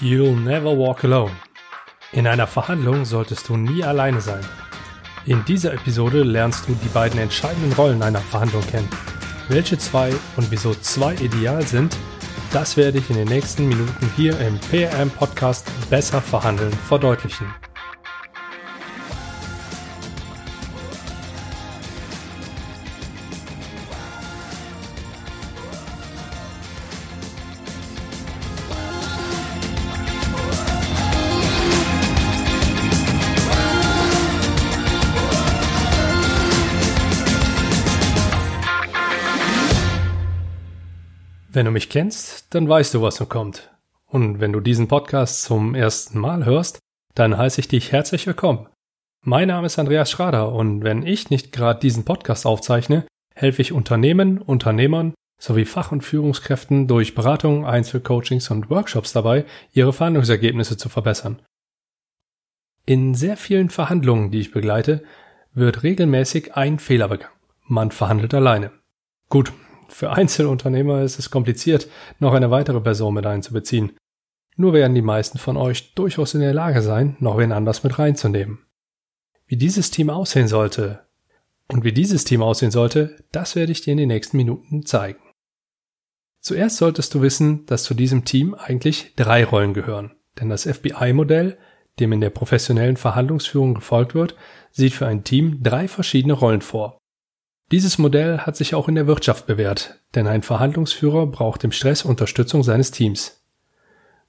You'll never walk alone. In einer Verhandlung solltest du nie alleine sein. In dieser Episode lernst du die beiden entscheidenden Rollen einer Verhandlung kennen. Welche zwei und wieso zwei ideal sind, das werde ich in den nächsten Minuten hier im PRM Podcast Besser verhandeln verdeutlichen. Wenn du mich kennst, dann weißt du, was nun kommt. Und wenn du diesen Podcast zum ersten Mal hörst, dann heiße ich dich herzlich willkommen. Mein Name ist Andreas Schrader und wenn ich nicht gerade diesen Podcast aufzeichne, helfe ich Unternehmen, Unternehmern sowie Fach- und Führungskräften durch Beratungen, Einzelcoachings und Workshops dabei, ihre Verhandlungsergebnisse zu verbessern. In sehr vielen Verhandlungen, die ich begleite, wird regelmäßig ein Fehler begangen. Man verhandelt alleine. Gut, für Einzelunternehmer ist es kompliziert, noch eine weitere Person mit einzubeziehen. Nur werden die meisten von euch durchaus in der Lage sein, noch wen anders mit reinzunehmen. Wie dieses Team aussehen sollte und wie dieses Team aussehen sollte, das werde ich dir in den nächsten Minuten zeigen. Zuerst solltest du wissen, dass zu diesem Team eigentlich drei Rollen gehören, denn das FBI-Modell, dem in der professionellen Verhandlungsführung gefolgt wird, sieht für ein Team drei verschiedene Rollen vor. Dieses Modell hat sich auch in der Wirtschaft bewährt, denn ein Verhandlungsführer braucht im Stress Unterstützung seines Teams.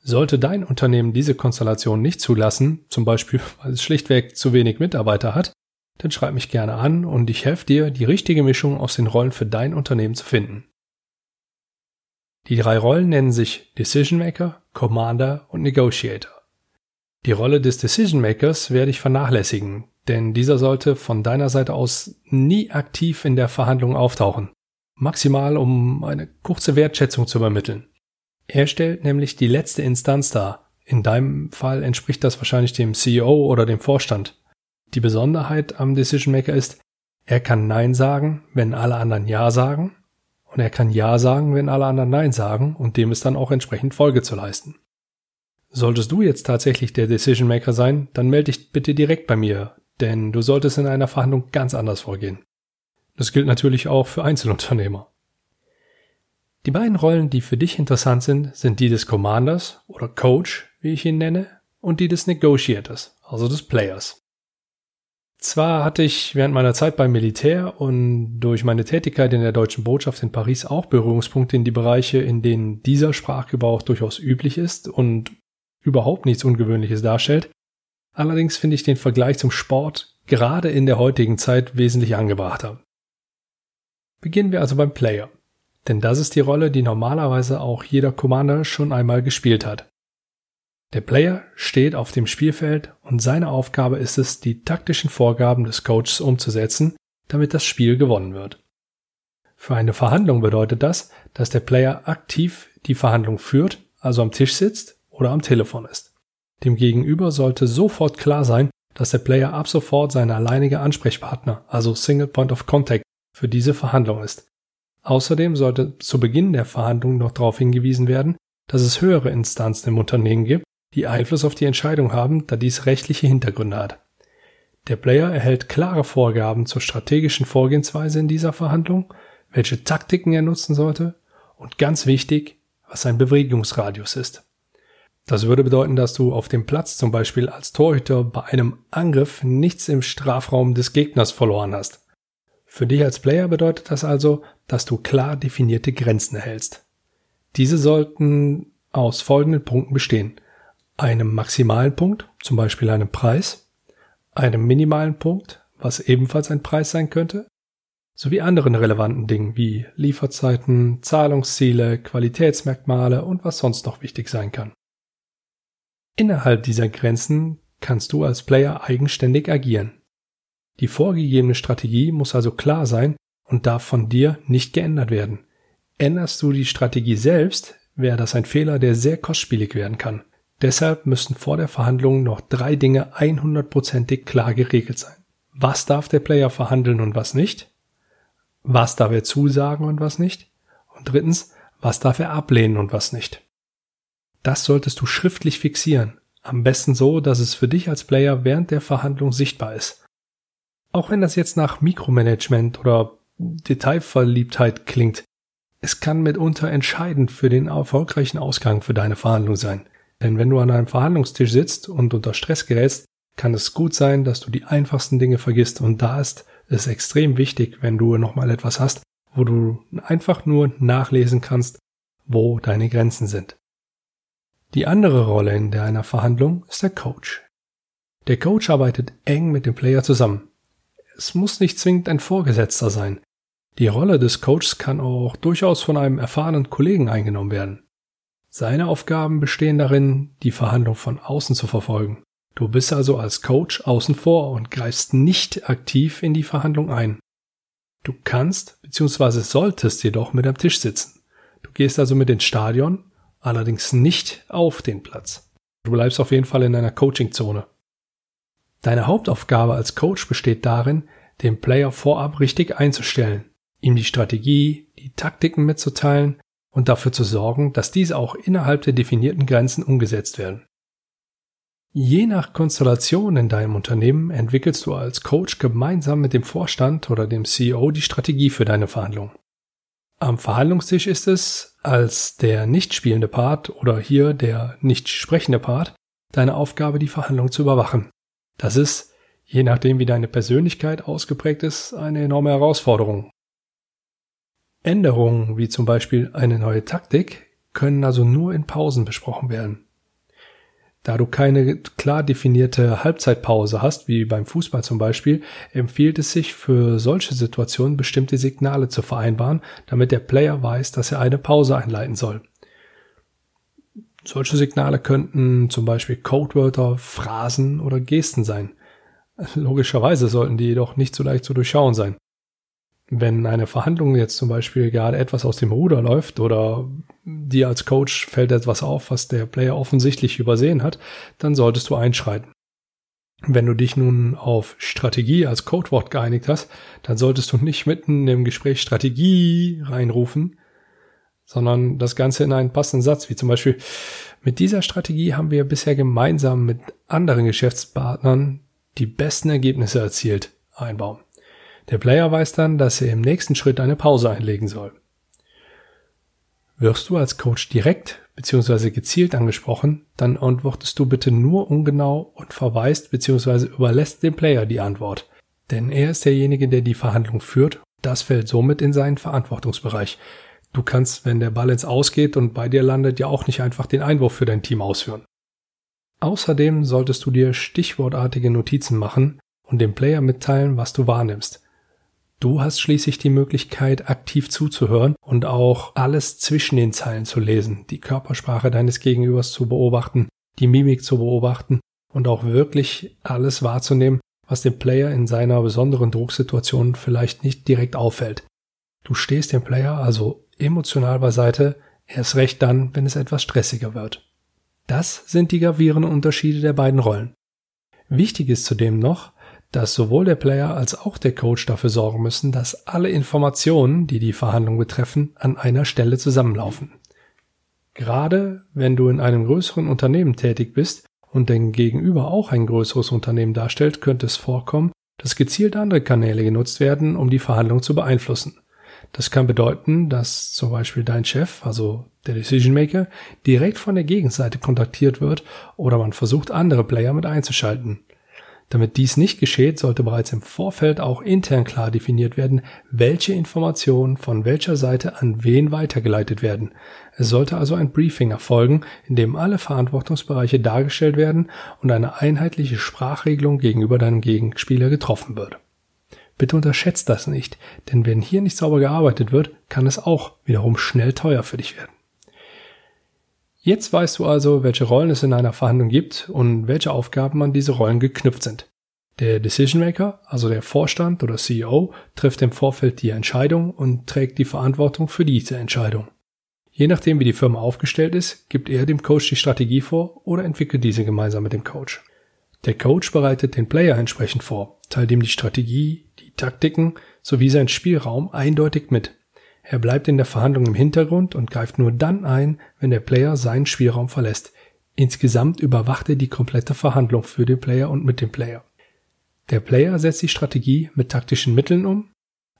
Sollte dein Unternehmen diese Konstellation nicht zulassen, zum Beispiel weil es schlichtweg zu wenig Mitarbeiter hat, dann schreib mich gerne an und ich helfe dir, die richtige Mischung aus den Rollen für dein Unternehmen zu finden. Die drei Rollen nennen sich Decision Maker, Commander und Negotiator. Die Rolle des Decision Makers werde ich vernachlässigen, denn dieser sollte von deiner Seite aus nie aktiv in der Verhandlung auftauchen. Maximal, um eine kurze Wertschätzung zu übermitteln. Er stellt nämlich die letzte Instanz dar. In deinem Fall entspricht das wahrscheinlich dem CEO oder dem Vorstand. Die Besonderheit am Decision Maker ist, er kann Nein sagen, wenn alle anderen Ja sagen, und er kann Ja sagen, wenn alle anderen Nein sagen, und dem ist dann auch entsprechend Folge zu leisten. Solltest du jetzt tatsächlich der Decision Maker sein, dann melde dich bitte direkt bei mir, denn du solltest in einer Verhandlung ganz anders vorgehen. Das gilt natürlich auch für Einzelunternehmer. Die beiden Rollen, die für dich interessant sind, sind die des Commanders oder Coach, wie ich ihn nenne, und die des Negotiators, also des Players. Zwar hatte ich während meiner Zeit beim Militär und durch meine Tätigkeit in der deutschen Botschaft in Paris auch Berührungspunkte in die Bereiche, in denen dieser Sprachgebrauch durchaus üblich ist und überhaupt nichts Ungewöhnliches darstellt, Allerdings finde ich den Vergleich zum Sport gerade in der heutigen Zeit wesentlich angebrachter. Beginnen wir also beim Player. Denn das ist die Rolle, die normalerweise auch jeder Commander schon einmal gespielt hat. Der Player steht auf dem Spielfeld und seine Aufgabe ist es, die taktischen Vorgaben des Coaches umzusetzen, damit das Spiel gewonnen wird. Für eine Verhandlung bedeutet das, dass der Player aktiv die Verhandlung führt, also am Tisch sitzt oder am Telefon ist. Dem Gegenüber sollte sofort klar sein, dass der Player ab sofort sein alleiniger Ansprechpartner, also Single Point of Contact, für diese Verhandlung ist. Außerdem sollte zu Beginn der Verhandlung noch darauf hingewiesen werden, dass es höhere Instanzen im Unternehmen gibt, die Einfluss auf die Entscheidung haben, da dies rechtliche Hintergründe hat. Der Player erhält klare Vorgaben zur strategischen Vorgehensweise in dieser Verhandlung, welche Taktiken er nutzen sollte und ganz wichtig, was sein Bewegungsradius ist. Das würde bedeuten, dass du auf dem Platz zum Beispiel als Torhüter bei einem Angriff nichts im Strafraum des Gegners verloren hast. Für dich als Player bedeutet das also, dass du klar definierte Grenzen erhältst. Diese sollten aus folgenden Punkten bestehen. Einem maximalen Punkt, zum Beispiel einem Preis, einem minimalen Punkt, was ebenfalls ein Preis sein könnte, sowie anderen relevanten Dingen wie Lieferzeiten, Zahlungsziele, Qualitätsmerkmale und was sonst noch wichtig sein kann. Innerhalb dieser Grenzen kannst du als Player eigenständig agieren. Die vorgegebene Strategie muss also klar sein und darf von dir nicht geändert werden. Änderst du die Strategie selbst, wäre das ein Fehler, der sehr kostspielig werden kann. Deshalb müssen vor der Verhandlung noch drei Dinge 100%ig klar geregelt sein. Was darf der Player verhandeln und was nicht? Was darf er zusagen und was nicht? Und drittens, was darf er ablehnen und was nicht? Das solltest du schriftlich fixieren. Am besten so, dass es für dich als Player während der Verhandlung sichtbar ist. Auch wenn das jetzt nach Mikromanagement oder Detailverliebtheit klingt, es kann mitunter entscheidend für den erfolgreichen Ausgang für deine Verhandlung sein. Denn wenn du an einem Verhandlungstisch sitzt und unter Stress gerätst, kann es gut sein, dass du die einfachsten Dinge vergisst und da ist es extrem wichtig, wenn du nochmal etwas hast, wo du einfach nur nachlesen kannst, wo deine Grenzen sind. Die andere Rolle in einer Verhandlung ist der Coach. Der Coach arbeitet eng mit dem Player zusammen. Es muss nicht zwingend ein Vorgesetzter sein. Die Rolle des Coaches kann auch durchaus von einem erfahrenen Kollegen eingenommen werden. Seine Aufgaben bestehen darin, die Verhandlung von außen zu verfolgen. Du bist also als Coach außen vor und greifst nicht aktiv in die Verhandlung ein. Du kannst bzw. solltest jedoch mit am Tisch sitzen. Du gehst also mit ins Stadion allerdings nicht auf den Platz. Du bleibst auf jeden Fall in einer Coaching-Zone. Deine Hauptaufgabe als Coach besteht darin, den Player vorab richtig einzustellen, ihm die Strategie, die Taktiken mitzuteilen und dafür zu sorgen, dass diese auch innerhalb der definierten Grenzen umgesetzt werden. Je nach Konstellation in deinem Unternehmen entwickelst du als Coach gemeinsam mit dem Vorstand oder dem CEO die Strategie für deine Verhandlung. Am Verhandlungstisch ist es, als der nicht spielende Part oder hier der nicht sprechende Part, deine Aufgabe, die Verhandlung zu überwachen. Das ist, je nachdem wie deine Persönlichkeit ausgeprägt ist, eine enorme Herausforderung. Änderungen, wie zum Beispiel eine neue Taktik, können also nur in Pausen besprochen werden. Da du keine klar definierte Halbzeitpause hast, wie beim Fußball zum Beispiel, empfiehlt es sich für solche Situationen bestimmte Signale zu vereinbaren, damit der Player weiß, dass er eine Pause einleiten soll. Solche Signale könnten zum Beispiel Codewörter, Phrasen oder Gesten sein. Logischerweise sollten die jedoch nicht so leicht zu durchschauen sein wenn eine Verhandlung jetzt zum Beispiel gerade etwas aus dem Ruder läuft oder dir als Coach fällt etwas auf, was der Player offensichtlich übersehen hat, dann solltest du einschreiten. Wenn du dich nun auf Strategie als Codewort geeinigt hast, dann solltest du nicht mitten im Gespräch Strategie reinrufen, sondern das Ganze in einen passenden Satz, wie zum Beispiel, mit dieser Strategie haben wir bisher gemeinsam mit anderen Geschäftspartnern die besten Ergebnisse erzielt, einbauen. Der Player weiß dann, dass er im nächsten Schritt eine Pause einlegen soll. Wirst du als Coach direkt bzw. gezielt angesprochen, dann antwortest du bitte nur ungenau und verweist bzw. überlässt dem Player die Antwort. Denn er ist derjenige, der die Verhandlung führt. Das fällt somit in seinen Verantwortungsbereich. Du kannst, wenn der Ball ins Ausgeht und bei dir landet, ja auch nicht einfach den Einwurf für dein Team ausführen. Außerdem solltest du dir stichwortartige Notizen machen und dem Player mitteilen, was du wahrnimmst. Du hast schließlich die Möglichkeit, aktiv zuzuhören und auch alles zwischen den Zeilen zu lesen, die Körpersprache deines Gegenübers zu beobachten, die Mimik zu beobachten und auch wirklich alles wahrzunehmen, was dem Player in seiner besonderen Drucksituation vielleicht nicht direkt auffällt. Du stehst dem Player also emotional beiseite, erst recht dann, wenn es etwas stressiger wird. Das sind die gravierenden Unterschiede der beiden Rollen. Wichtig ist zudem noch, dass sowohl der Player als auch der Coach dafür sorgen müssen, dass alle Informationen, die die Verhandlung betreffen, an einer Stelle zusammenlaufen. Gerade wenn du in einem größeren Unternehmen tätig bist und dein Gegenüber auch ein größeres Unternehmen darstellt, könnte es vorkommen, dass gezielt andere Kanäle genutzt werden, um die Verhandlung zu beeinflussen. Das kann bedeuten, dass zum Beispiel dein Chef, also der Decision Maker, direkt von der Gegenseite kontaktiert wird oder man versucht, andere Player mit einzuschalten. Damit dies nicht geschieht, sollte bereits im Vorfeld auch intern klar definiert werden, welche Informationen von welcher Seite an wen weitergeleitet werden. Es sollte also ein Briefing erfolgen, in dem alle Verantwortungsbereiche dargestellt werden und eine einheitliche Sprachregelung gegenüber deinem Gegenspieler getroffen wird. Bitte unterschätzt das nicht, denn wenn hier nicht sauber gearbeitet wird, kann es auch wiederum schnell teuer für dich werden. Jetzt weißt du also, welche Rollen es in einer Verhandlung gibt und welche Aufgaben an diese Rollen geknüpft sind. Der Decision Maker, also der Vorstand oder CEO, trifft im Vorfeld die Entscheidung und trägt die Verantwortung für diese Entscheidung. Je nachdem, wie die Firma aufgestellt ist, gibt er dem Coach die Strategie vor oder entwickelt diese gemeinsam mit dem Coach. Der Coach bereitet den Player entsprechend vor, teilt ihm die Strategie, die Taktiken sowie seinen Spielraum eindeutig mit. Er bleibt in der Verhandlung im Hintergrund und greift nur dann ein, wenn der Player seinen Spielraum verlässt. Insgesamt überwacht er die komplette Verhandlung für den Player und mit dem Player. Der Player setzt die Strategie mit taktischen Mitteln um,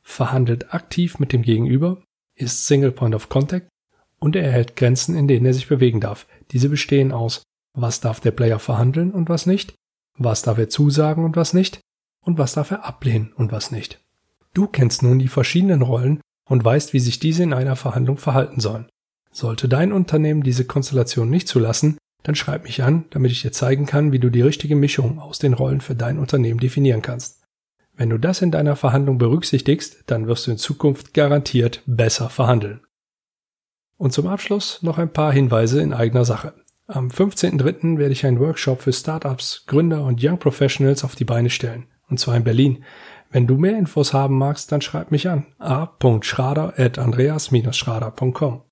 verhandelt aktiv mit dem Gegenüber, ist Single Point of Contact und er erhält Grenzen, in denen er sich bewegen darf. Diese bestehen aus, was darf der Player verhandeln und was nicht, was darf er zusagen und was nicht, und was darf er ablehnen und was nicht. Du kennst nun die verschiedenen Rollen und weißt, wie sich diese in einer Verhandlung verhalten sollen. Sollte dein Unternehmen diese Konstellation nicht zulassen, dann schreib mich an, damit ich dir zeigen kann, wie du die richtige Mischung aus den Rollen für dein Unternehmen definieren kannst. Wenn du das in deiner Verhandlung berücksichtigst, dann wirst du in Zukunft garantiert besser verhandeln. Und zum Abschluss noch ein paar Hinweise in eigener Sache. Am 15.03. werde ich einen Workshop für Startups, Gründer und Young Professionals auf die Beine stellen. Und zwar in Berlin. Wenn du mehr Infos haben magst, dann schreib mich an. a.schrader.andreas-schrader.com.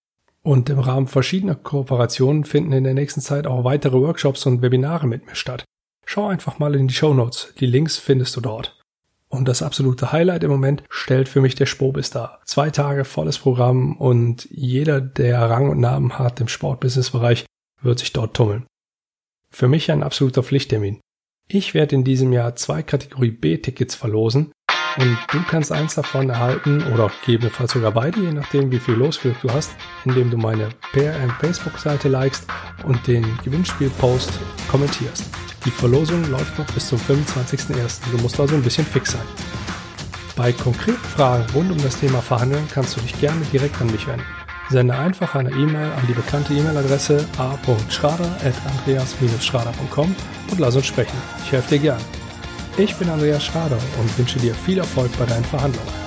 Und im Rahmen verschiedener Kooperationen finden in der nächsten Zeit auch weitere Workshops und Webinare mit mir statt. Schau einfach mal in die Show Notes. Die Links findest du dort. Und das absolute Highlight im Moment stellt für mich der Spobis dar. Zwei Tage volles Programm und jeder, der Rang und Namen hat im Sportbusiness-Bereich, wird sich dort tummeln. Für mich ein absoluter Pflichttermin. Ich werde in diesem Jahr zwei Kategorie B-Tickets verlosen und du kannst eins davon erhalten oder gegebenenfalls sogar beide, je nachdem wie viel Losglück du hast, indem du meine PRM Facebook-Seite likest und den Gewinnspiel-Post kommentierst. Die Verlosung läuft noch bis zum 25.01. Du musst also ein bisschen fix sein. Bei konkreten Fragen rund um das Thema Verhandeln kannst du dich gerne direkt an mich wenden. Sende einfach eine E-Mail an die bekannte E-Mail-Adresse a.schrader.andreas-schrader.com und lass uns sprechen. Ich helfe dir gern. Ich bin Andreas Schrader und wünsche dir viel Erfolg bei deinen Verhandlungen.